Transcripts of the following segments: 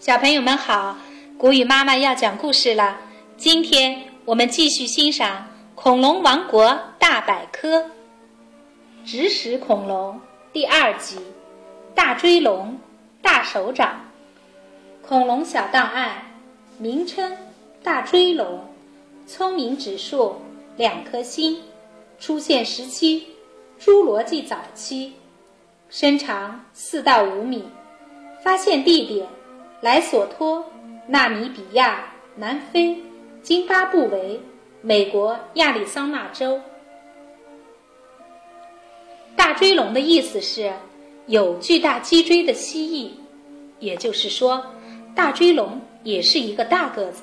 小朋友们好，古语妈妈要讲故事了。今天我们继续欣赏《恐龙王国大百科》植食恐龙第二集：大追龙、大手掌。恐龙小档案：名称：大追龙，聪明指数两颗星，出现时期：侏罗纪早期，身长四到五米，发现地点。莱索托、纳米比亚、南非、津巴布韦、美国亚利桑那州。大追龙的意思是有巨大脊椎的蜥蜴，也就是说，大追龙也是一个大个子。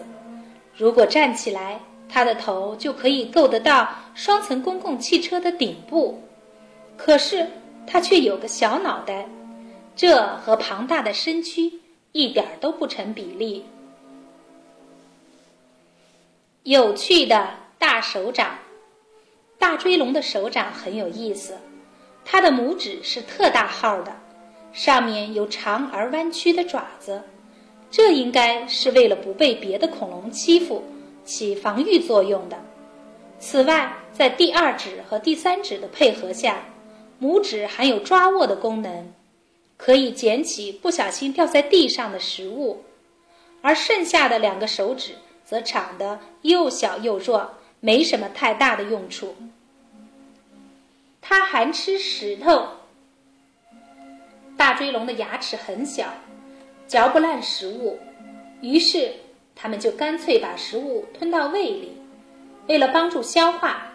如果站起来，它的头就可以够得到双层公共汽车的顶部。可是它却有个小脑袋，这和庞大的身躯。一点都不成比例。有趣的大手掌，大追龙的手掌很有意思，它的拇指是特大号的，上面有长而弯曲的爪子，这应该是为了不被别的恐龙欺负，起防御作用的。此外，在第二指和第三指的配合下，拇指还有抓握的功能。可以捡起不小心掉在地上的食物，而剩下的两个手指则长得又小又弱，没什么太大的用处。它还吃石头。大追龙的牙齿很小，嚼不烂食物，于是它们就干脆把食物吞到胃里。为了帮助消化，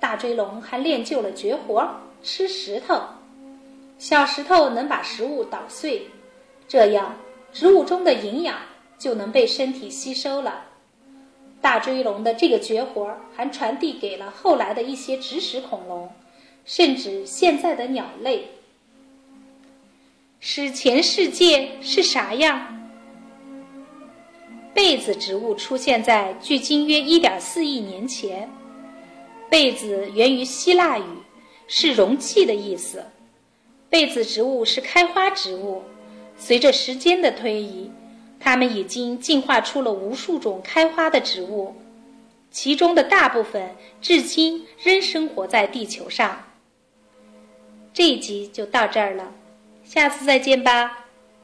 大追龙还练就了绝活——吃石头。小石头能把食物捣碎，这样植物中的营养就能被身体吸收了。大追龙的这个绝活还传递给了后来的一些植食恐龙，甚至现在的鸟类。史前世界是啥样？被子植物出现在距今约1.4亿年前。被子源于希腊语，是容器的意思。被子植物是开花植物，随着时间的推移，它们已经进化出了无数种开花的植物，其中的大部分至今仍生活在地球上。这一集就到这儿了，下次再见吧。